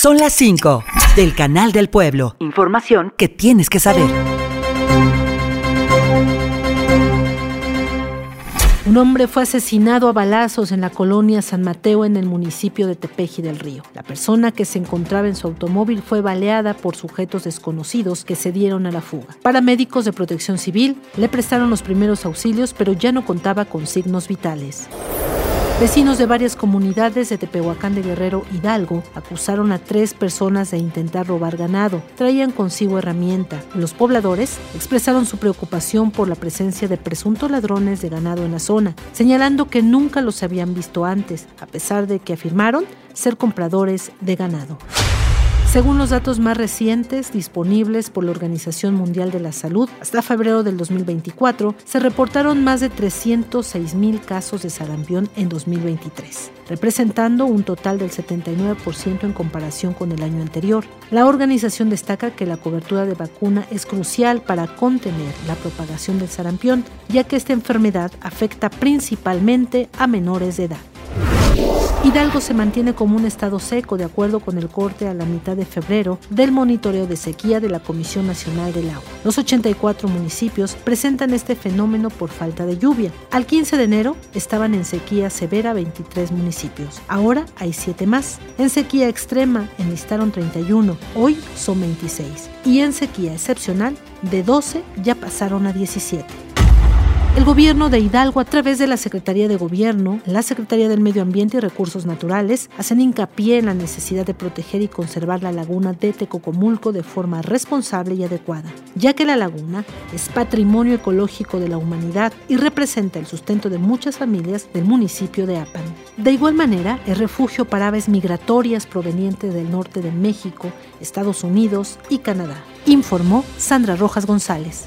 Son las 5 del Canal del Pueblo. Información que tienes que saber. Un hombre fue asesinado a balazos en la colonia San Mateo en el municipio de Tepeji del Río. La persona que se encontraba en su automóvil fue baleada por sujetos desconocidos que se dieron a la fuga. Paramédicos de protección civil le prestaron los primeros auxilios, pero ya no contaba con signos vitales. Vecinos de varias comunidades de Tepehuacán de Guerrero Hidalgo acusaron a tres personas de intentar robar ganado. Traían consigo herramienta. Los pobladores expresaron su preocupación por la presencia de presuntos ladrones de ganado en la zona, señalando que nunca los habían visto antes, a pesar de que afirmaron ser compradores de ganado. Según los datos más recientes disponibles por la Organización Mundial de la Salud, hasta febrero del 2024 se reportaron más de 306 mil casos de sarampión en 2023, representando un total del 79% en comparación con el año anterior. La organización destaca que la cobertura de vacuna es crucial para contener la propagación del sarampión, ya que esta enfermedad afecta principalmente a menores de edad. Hidalgo se mantiene como un estado seco de acuerdo con el corte a la mitad de febrero del monitoreo de sequía de la Comisión Nacional del Agua. Los 84 municipios presentan este fenómeno por falta de lluvia. Al 15 de enero estaban en sequía severa 23 municipios. Ahora hay 7 más. En sequía extrema enlistaron 31. Hoy son 26. Y en sequía excepcional de 12 ya pasaron a 17. El gobierno de Hidalgo, a través de la Secretaría de Gobierno, la Secretaría del Medio Ambiente y Recursos Naturales, hacen hincapié en la necesidad de proteger y conservar la laguna de Tecocomulco de forma responsable y adecuada, ya que la laguna es patrimonio ecológico de la humanidad y representa el sustento de muchas familias del municipio de Apan. De igual manera, es refugio para aves migratorias provenientes del norte de México, Estados Unidos y Canadá, informó Sandra Rojas González.